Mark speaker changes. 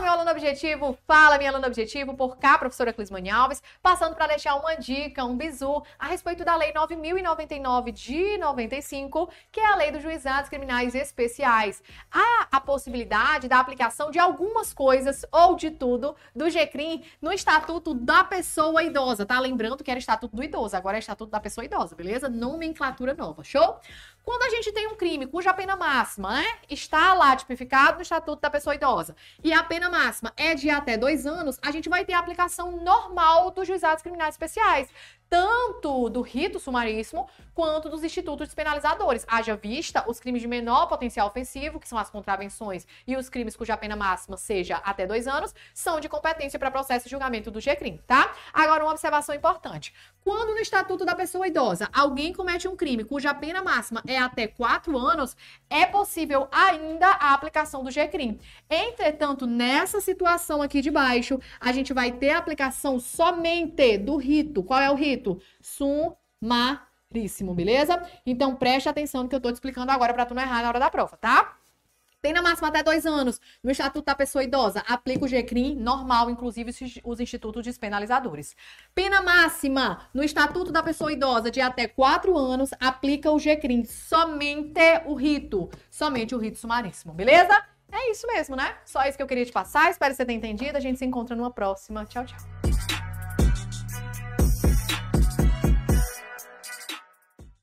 Speaker 1: meu aluno objetivo, fala, minha aluna objetivo, por cá, professora Clismane Alves, passando para deixar uma dica, um bizu a respeito da Lei 9099 de 95, que é a Lei dos Juizados Criminais Especiais. Há a possibilidade da aplicação de algumas coisas ou de tudo do GCRIM no Estatuto da Pessoa Idosa, tá? Lembrando que era Estatuto do Idoso, agora é Estatuto da Pessoa Idosa, beleza? Nomenclatura nova, show? Quando a gente tem um crime cuja pena máxima né, está lá tipificado no Estatuto da Pessoa Idosa e a pena máxima é de até dois anos, a gente vai ter a aplicação normal dos juizados criminais especiais tanto do rito sumaríssimo quanto dos institutos despenalizadores. Haja vista os crimes de menor potencial ofensivo, que são as contravenções, e os crimes cuja pena máxima seja até dois anos, são de competência para processo de julgamento do GCRIM, tá? Agora, uma observação importante. Quando no Estatuto da Pessoa Idosa alguém comete um crime cuja pena máxima é até quatro anos, é possível ainda a aplicação do GCRIM. Entretanto, nessa situação aqui de baixo, a gente vai ter a aplicação somente do rito. Qual é o rito? Escrito sumaríssimo, beleza? Então preste atenção no que eu tô te explicando agora para tu não errar na hora da prova, tá? Pena máxima até dois anos. No Estatuto da Pessoa Idosa, aplica o GCRIM normal, inclusive os institutos despenalizadores. Pena máxima no Estatuto da Pessoa Idosa de até quatro anos, aplica o GCRIM. Somente o rito. Somente o rito sumaríssimo, beleza? É isso mesmo, né? Só isso que eu queria te passar. Espero que você tenha entendido. A gente se encontra numa próxima. Tchau, tchau.